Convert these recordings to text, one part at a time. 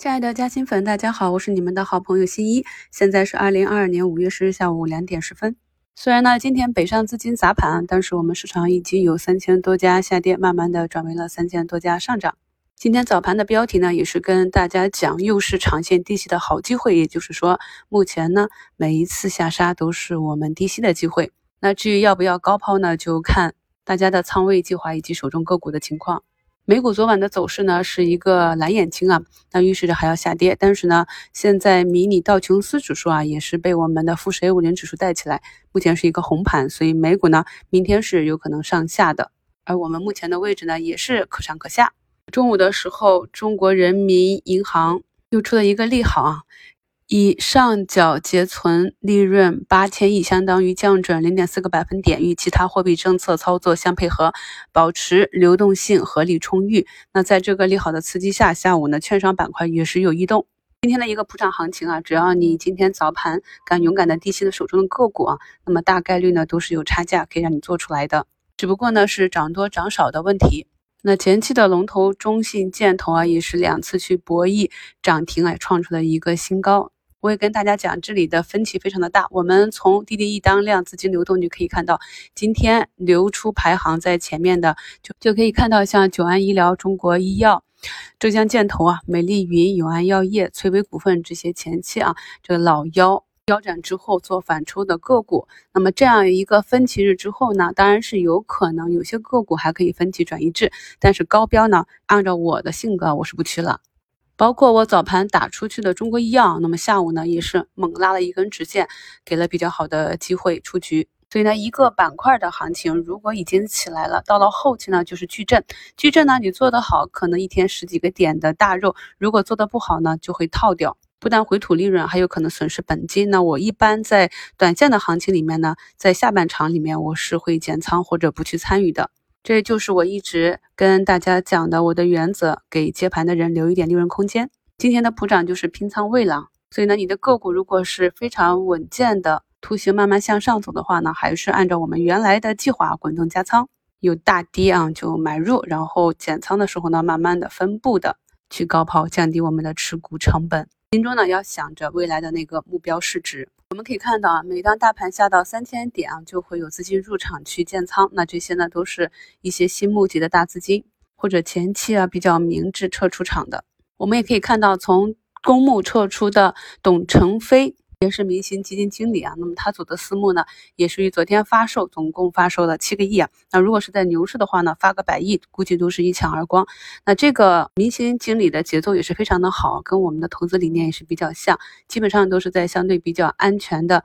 亲爱的嘉兴粉，大家好，我是你们的好朋友新一。现在是二零二二年五月十日下午两点十分。虽然呢今天北上资金砸盘，但是我们市场已经有三千多家下跌，慢慢的转为了三千多家上涨。今天早盘的标题呢，也是跟大家讲，又是长线低吸的好机会。也就是说，目前呢每一次下杀都是我们低吸的机会。那至于要不要高抛呢，就看大家的仓位计划以及手中个股的情况。美股昨晚的走势呢是一个蓝眼睛啊，那预示着还要下跌。但是呢，现在迷你道琼斯指数啊也是被我们的富时 A 五零指数带起来，目前是一个红盘，所以美股呢明天是有可能上下的。而我们目前的位置呢也是可上可下。中午的时候，中国人民银行又出了一个利好啊。以上缴结存利润八千亿，相当于降准零点四个百分点，与其他货币政策操作相配合，保持流动性合理充裕。那在这个利好的刺激下，下午呢，券商板块也是有异动。今天的一个普涨行情啊，只要你今天早盘敢勇敢的低吸了手中的个股啊，那么大概率呢都是有差价可以让你做出来的，只不过呢是涨多涨少的问题。那前期的龙头中信建投啊，也是两次去博弈涨停啊，创出了一个新高。我也跟大家讲，这里的分歧非常的大。我们从滴滴一当量资金流动就可以看到，今天流出排行在前面的，就就可以看到像九安医疗、中国医药、浙江建投啊、美丽云、永安药业、翠微股份这些前期啊，这个老妖腰斩之后做反抽的个股。那么这样一个分歧日之后呢，当然是有可能有些个股还可以分歧转移至，但是高标呢，按照我的性格，我是不去了。包括我早盘打出去的中国医药，那么下午呢也是猛拉了一根直线，给了比较好的机会出局。所以呢，一个板块的行情如果已经起来了，到了后期呢就是矩阵。矩阵呢你做得好，可能一天十几个点的大肉；如果做得不好呢，就会套掉，不但回吐利润，还有可能损失本金。那我一般在短线的行情里面呢，在下半场里面我是会减仓或者不去参与的。这就是我一直跟大家讲的我的原则，给接盘的人留一点利润空间。今天的普涨就是拼仓位了，所以呢，你的个股如果是非常稳健的图形慢慢向上走的话呢，还是按照我们原来的计划滚动加仓，有大跌啊就买入，然后减仓的时候呢，慢慢的分步的去高抛，降低我们的持股成本。心中呢要想着未来的那个目标市值。我们可以看到啊，每当大盘下到三千点啊，就会有资金入场去建仓。那这些呢，都是一些新募集的大资金，或者前期啊比较明智撤出场的。我们也可以看到，从公募撤出的董承飞。也是明星基金经理啊，那么他组的私募呢，也是于昨天发售，总共发售了七个亿啊。那如果是在牛市的话呢，发个百亿，估计都是一抢而光。那这个明星经理的节奏也是非常的好，跟我们的投资理念也是比较像，基本上都是在相对比较安全的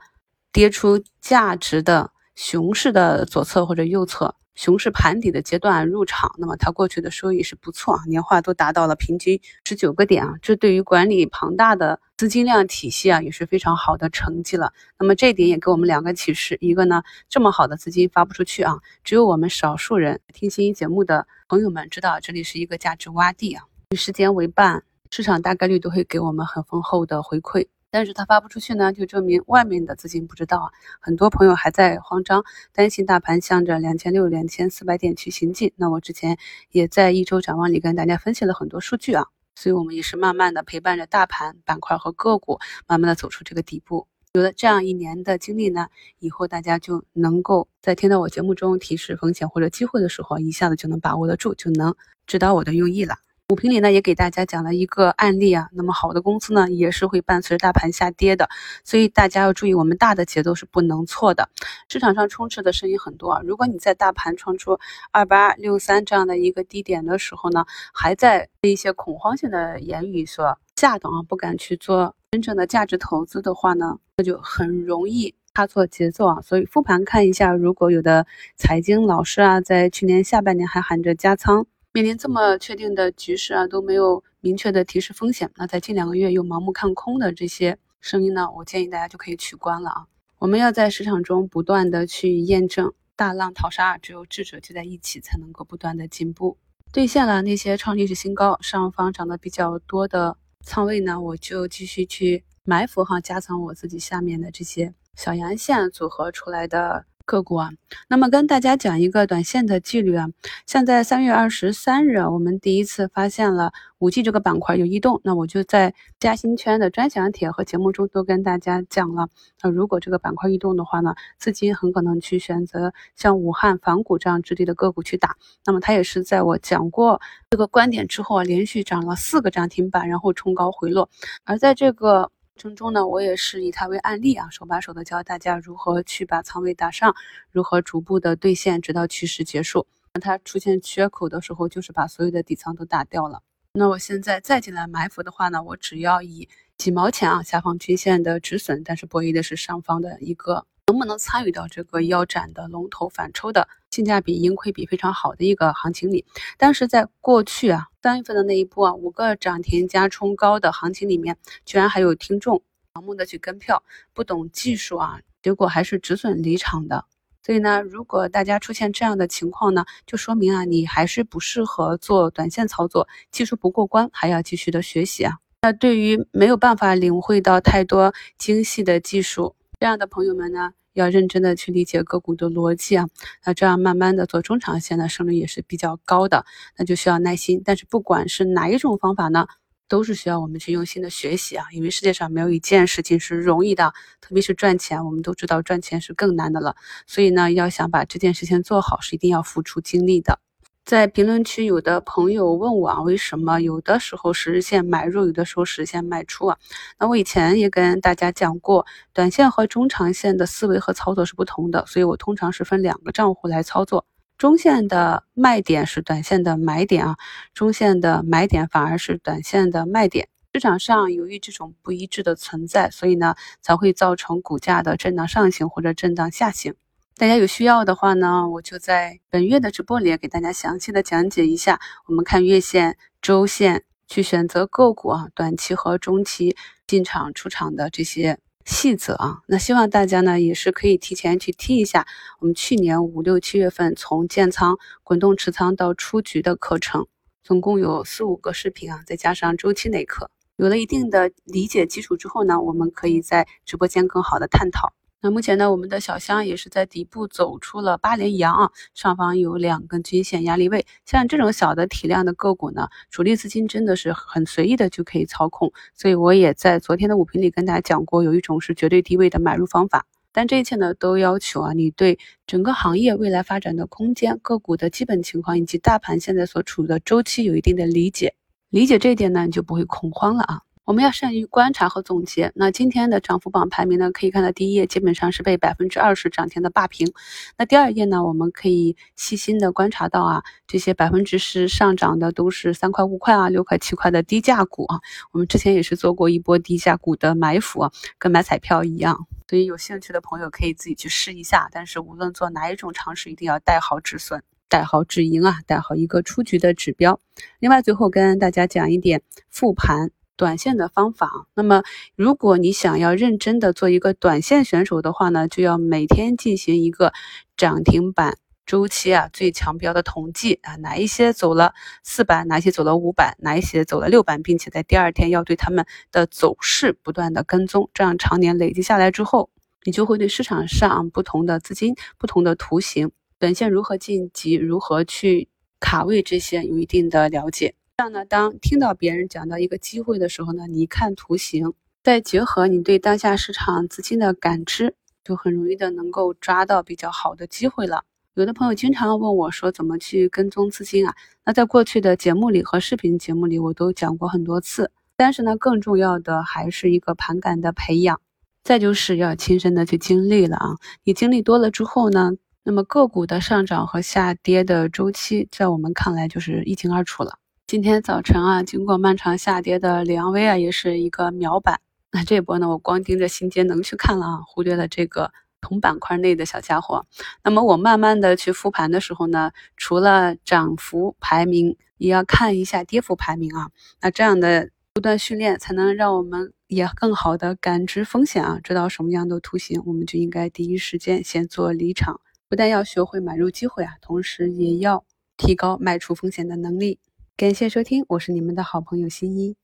跌出价值的熊市的左侧或者右侧。熊市盘底的阶段入场，那么它过去的收益是不错啊，年化都达到了平均十九个点啊，这对于管理庞大的资金量体系啊也是非常好的成绩了。那么这一点也给我们两个启示，一个呢，这么好的资金发不出去啊，只有我们少数人听新一节目的朋友们知道这里是一个价值洼地啊，与时间为伴，市场大概率都会给我们很丰厚的回馈。但是它发不出去呢，就证明外面的资金不知道啊。很多朋友还在慌张，担心大盘向着两千六、两千四百点去行进。那我之前也在一周展望里跟大家分析了很多数据啊，所以我们也是慢慢的陪伴着大盘板块和个股，慢慢的走出这个底部。有了这样一年的经历呢，以后大家就能够在听到我节目中提示风险或者机会的时候，一下子就能把握得住，就能知道我的用意了。股评里呢也给大家讲了一个案例啊，那么好的公司呢也是会伴随着大盘下跌的，所以大家要注意，我们大的节奏是不能错的。市场上充斥的声音很多啊，如果你在大盘创出二八六三这样的一个低点的时候呢，还在被一些恐慌性的言语所吓到啊，不敢去做真正的价值投资的话呢，那就很容易差错节奏啊。所以复盘看一下，如果有的财经老师啊，在去年下半年还喊着加仓。面临这么确定的局势啊，都没有明确的提示风险。那在近两个月又盲目看空的这些声音呢，我建议大家就可以取关了啊。我们要在市场中不断的去验证，大浪淘沙，只有智者聚在一起，才能够不断的进步。兑现了那些创历史新高，上方涨得比较多的仓位呢，我就继续去埋伏哈，加仓我自己下面的这些小阳线组合出来的个股啊，那么跟大家讲一个短线的纪律啊，像在三月二十三日，我们第一次发现了五 G 这个板块有异动，那我就在嘉兴圈的专享帖和节目中都跟大家讲了，那如果这个板块异动的话呢，资金很可能去选择像武汉仿股这样质地的个股去打，那么它也是在我讲过这个观点之后啊，连续涨了四个涨停板，然后冲高回落，而在这个。程中呢，我也是以它为案例啊，手把手的教大家如何去把仓位打上，如何逐步的兑现，直到趋势结束。那它出现缺口的时候，就是把所有的底仓都打掉了。那我现在再进来埋伏的话呢，我只要以几毛钱啊下方均线的止损，但是博弈的是上方的一个能不能参与到这个腰斩的龙头反抽的性价比盈亏比非常好的一个行情里。但是在过去啊。三月份的那一波啊，五个涨停加冲高的行情里面，居然还有听众盲目的去跟票，不懂技术啊，结果还是止损离场的。所以呢，如果大家出现这样的情况呢，就说明啊，你还是不适合做短线操作，技术不过关，还要继续的学习啊。那对于没有办法领会到太多精细的技术这样的朋友们呢？要认真的去理解个股的逻辑啊，那这样慢慢的做中长线的胜率也是比较高的，那就需要耐心。但是不管是哪一种方法呢，都是需要我们去用心的学习啊，因为世界上没有一件事情是容易的，特别是赚钱，我们都知道赚钱是更难的了。所以呢，要想把这件事情做好，是一定要付出精力的。在评论区，有的朋友问我啊，为什么有的时候十日线买入，有的时候十日线卖出啊？那我以前也跟大家讲过，短线和中长线的思维和操作是不同的，所以我通常是分两个账户来操作。中线的卖点是短线的买点啊，中线的买点反而是短线的卖点。市场上由于这种不一致的存在，所以呢才会造成股价的震荡上行或者震荡下行。大家有需要的话呢，我就在本月的直播里给大家详细的讲解一下，我们看月线、周线去选择个股啊，短期和中期进场出场的这些细则啊。那希望大家呢也是可以提前去听一下我们去年五六七月份从建仓、滚动持仓到出局的课程，总共有四五个视频啊，再加上周期内课，有了一定的理解基础之后呢，我们可以在直播间更好的探讨。那目前呢，我们的小箱也是在底部走出了八连阳啊，上方有两根均线压力位。像这种小的体量的个股呢，主力资金真的是很随意的就可以操控。所以我也在昨天的五评里跟大家讲过，有一种是绝对低位的买入方法。但这一切呢，都要求啊，你对整个行业未来发展的空间、个股的基本情况以及大盘现在所处的周期有一定的理解。理解这一点呢，你就不会恐慌了啊。我们要善于观察和总结。那今天的涨幅榜排名呢？可以看到第一页基本上是被百分之二十涨停的霸屏。那第二页呢？我们可以细心的观察到啊，这些百分之十上涨的都是三块五块啊、六块七块的低价股啊。我们之前也是做过一波低价股的埋伏，跟买彩票一样。所以有兴趣的朋友可以自己去试一下。但是无论做哪一种尝试，一定要带好止损，带好止盈啊，带好一个出局的指标。另外，最后跟大家讲一点复盘。短线的方法，那么如果你想要认真的做一个短线选手的话呢，就要每天进行一个涨停板周期啊最强标的统计啊，哪一些走了四板，哪些走了五板，哪一些走了六板，并且在第二天要对他们的走势不断的跟踪，这样常年累积下来之后，你就会对市场上不同的资金、不同的图形、短线如何晋级、如何去卡位这些有一定的了解。这样呢，当听到别人讲到一个机会的时候呢，你一看图形，再结合你对当下市场资金的感知，就很容易的能够抓到比较好的机会了。有的朋友经常问我说，怎么去跟踪资金啊？那在过去的节目里和视频节目里，我都讲过很多次。但是呢，更重要的还是一个盘感的培养，再就是要亲身的去经历了啊。你经历多了之后呢，那么个股的上涨和下跌的周期，在我们看来就是一清二楚了。今天早晨啊，经过漫长下跌的梁威啊，也是一个秒板。那这波呢，我光盯着新节能去看了啊，忽略了这个同板块内的小家伙。那么我慢慢的去复盘的时候呢，除了涨幅排名，也要看一下跌幅排名啊。那这样的不断训练，才能让我们也更好的感知风险啊，知道什么样的图形，我们就应该第一时间先做离场。不但要学会买入机会啊，同时也要提高卖出风险的能力。感谢收听，我是你们的好朋友新一。